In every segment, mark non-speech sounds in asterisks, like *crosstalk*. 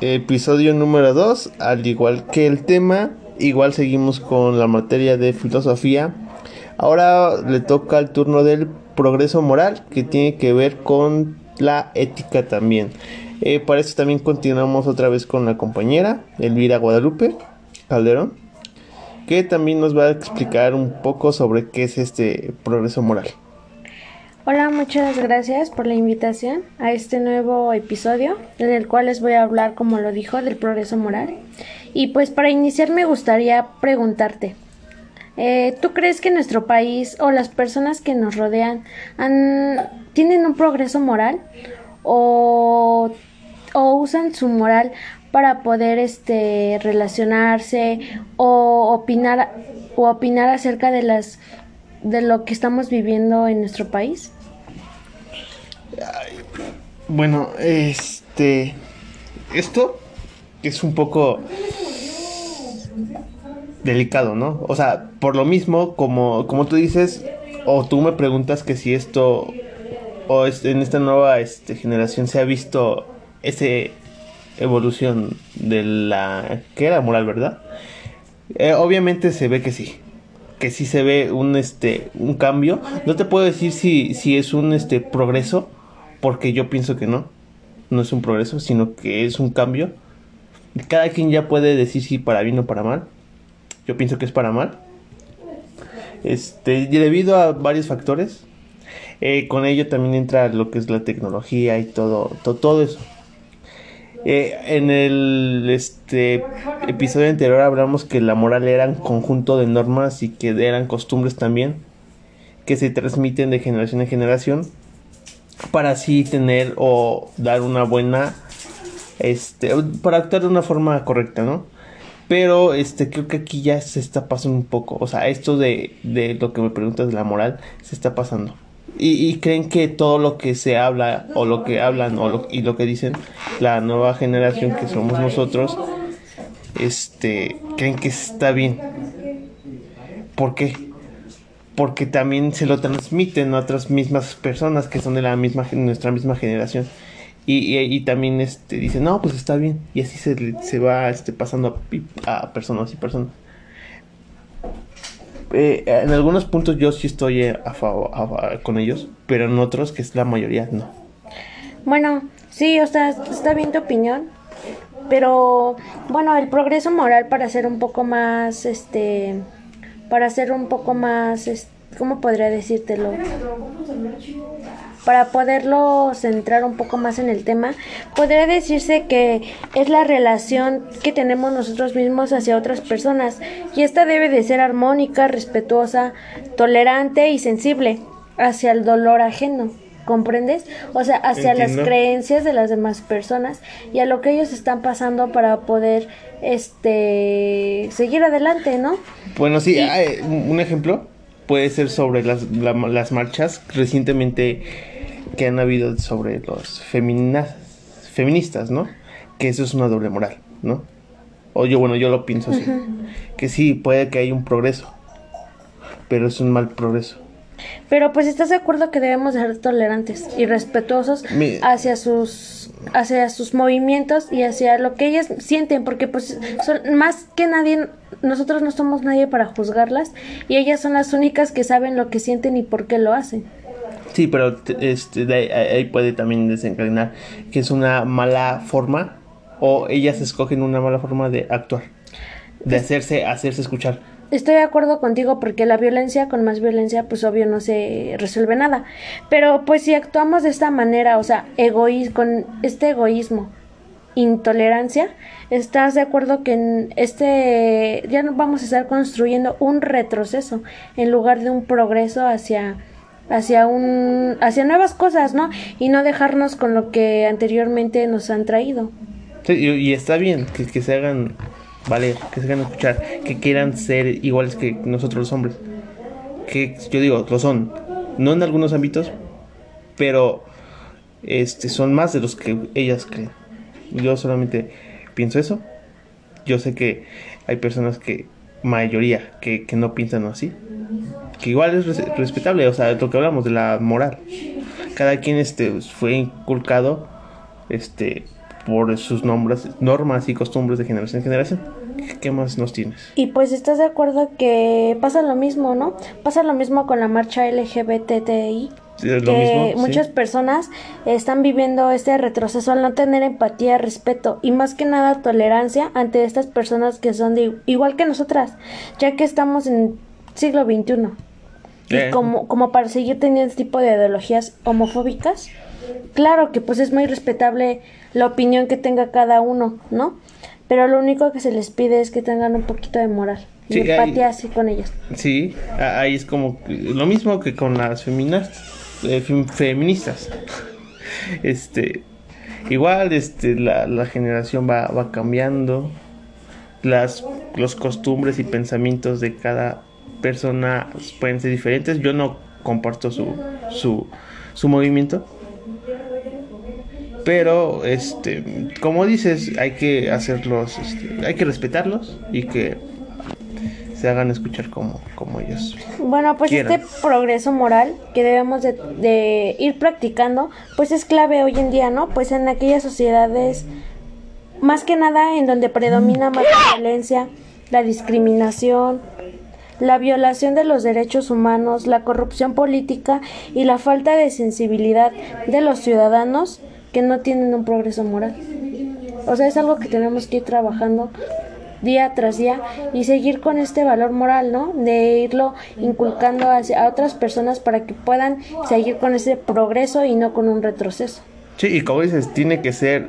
episodio número 2, al igual que el tema, igual seguimos con la materia de filosofía. Ahora le toca el turno del progreso moral, que tiene que ver con la ética también. Eh, para eso también continuamos otra vez con la compañera Elvira Guadalupe Calderón, que también nos va a explicar un poco sobre qué es este progreso moral. Hola, muchas gracias por la invitación a este nuevo episodio en el cual les voy a hablar, como lo dijo, del progreso moral. Y pues para iniciar me gustaría preguntarte, eh, ¿tú crees que nuestro país o las personas que nos rodean tienen un progreso moral o, o usan su moral para poder este relacionarse o opinar o opinar acerca de las de lo que estamos viviendo en nuestro país? Bueno, este. Esto es un poco delicado, ¿no? O sea, por lo mismo, como, como tú dices, o tú me preguntas que si esto, o en esta nueva este, generación se ha visto esa evolución de la que era moral, ¿verdad? Eh, obviamente se ve que sí, que sí se ve un este un cambio. No te puedo decir si, si es un este progreso, porque yo pienso que no, no es un progreso, sino que es un cambio. Cada quien ya puede decir si para bien o para mal. Yo pienso que es para mal. Este, debido a varios factores. Eh, con ello también entra lo que es la tecnología y todo, todo, eso. Eh, en el este, episodio anterior hablamos que la moral era un conjunto de normas y que eran costumbres también que se transmiten de generación en generación para así tener o dar una buena este para actuar de una forma correcta no pero este creo que aquí ya se está pasando un poco o sea esto de, de lo que me preguntas de la moral se está pasando. Y, creen que todo lo que se habla o lo que hablan o lo, y lo que dicen la nueva generación que somos nosotros este creen que está bien. ¿por qué? Porque también se lo transmiten a otras mismas personas que son de la misma nuestra misma generación. Y, y, también este dicen no pues está bien y así se, se va este pasando a, personas y personas. Eh, en algunos puntos yo sí estoy a favor con ellos pero en otros que es la mayoría no. Bueno sí o sea está bien tu opinión pero bueno el progreso moral para ser un poco más este para ser un poco más, ¿cómo podría decírtelo? Para poderlo centrar un poco más en el tema, podría decirse que es la relación que tenemos nosotros mismos hacia otras personas y esta debe de ser armónica, respetuosa, tolerante y sensible hacia el dolor ajeno. ¿Comprendes? O sea, hacia las creencias de las demás personas y a lo que ellos están pasando para poder este seguir adelante, ¿no? Bueno, sí, un ejemplo puede ser sobre las, las marchas recientemente que han habido sobre los feminas, feministas, ¿no? Que eso es una doble moral, ¿no? O yo, bueno, yo lo pienso así. Que sí, puede que haya un progreso, pero es un mal progreso. Pero pues estás de acuerdo que debemos ser tolerantes y respetuosos hacia sus hacia sus movimientos y hacia lo que ellas sienten, porque pues son más que nadie nosotros no somos nadie para juzgarlas y ellas son las únicas que saben lo que sienten y por qué lo hacen. Sí, pero este, ahí puede también desencadenar que es una mala forma o ellas escogen una mala forma de actuar, de pues hacerse hacerse escuchar. Estoy de acuerdo contigo porque la violencia con más violencia pues obvio no se resuelve nada. Pero pues si actuamos de esta manera, o sea, egoísmo, con este egoísmo, intolerancia, ¿estás de acuerdo que en este ya vamos a estar construyendo un retroceso en lugar de un progreso hacia hacia un hacia nuevas cosas, ¿no? Y no dejarnos con lo que anteriormente nos han traído. Sí, y, está bien que se hagan ¿vale? Que se quieran escuchar, que quieran ser iguales que nosotros los hombres. Que yo digo, lo son. No en algunos ámbitos, pero este son más de los que ellas creen. Yo solamente pienso eso. Yo sé que hay personas que, mayoría, que, que no piensan así. Que igual es respetable, o sea, lo que hablamos de la moral. Cada quien este fue inculcado este por sus nombres, normas y costumbres de generación en generación. ¿Qué más nos tienes? Y pues estás de acuerdo que pasa lo mismo, ¿no? Pasa lo mismo con la marcha LGBTI. Es lo que mismo, sí. muchas personas están viviendo este retroceso al no tener empatía, respeto y más que nada tolerancia ante estas personas que son de igual que nosotras, ya que estamos en siglo XXI. Y Eh. como, como para seguir teniendo este tipo de ideologías homofóbicas, claro que pues es muy respetable la opinión que tenga cada uno, ¿no? Pero lo único que se les pide es que tengan un poquito de moral y Sí, hay- empatía así con ellos. Sí, ahí es como lo mismo que con las feminas, eh, fem- feministas. *laughs* Este, igual, este, la, la generación va, va cambiando, las los costumbres y pensamientos de cada persona pueden ser diferentes. Yo no comparto su su, su movimiento. Pero, este, como dices, hay que hacerlos, este, hay que respetarlos y que se hagan escuchar como, como ellos. Bueno, pues quieran. este progreso moral que debemos de, de ir practicando, pues es clave hoy en día, ¿no? Pues en aquellas sociedades, más que nada en donde predomina más la violencia, la discriminación, la violación de los derechos humanos, la corrupción política y la falta de sensibilidad de los ciudadanos que no tienen un progreso moral. O sea, es algo que tenemos que ir trabajando día tras día y seguir con este valor moral, ¿no? De irlo inculcando hacia a otras personas para que puedan seguir con ese progreso y no con un retroceso. Sí, y como dices, tiene que ser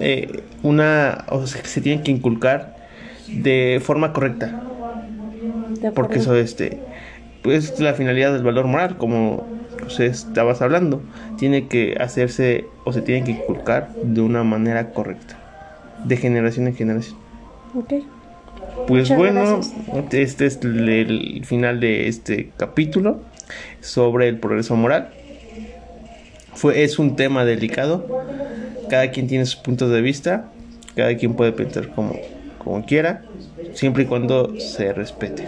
eh, una, o sea, se tiene que inculcar de forma correcta, ¿de porque eso, este, pues la finalidad del valor moral, como usted estabas hablando, tiene que hacerse o se tiene que inculcar de una manera correcta, de generación en generación. Ok. Pues Muchas bueno, gracias. este es el, el final de este capítulo sobre el progreso moral. Fue, es un tema delicado. Cada quien tiene sus puntos de vista. Cada quien puede pensar como, como quiera. Siempre y cuando se respete.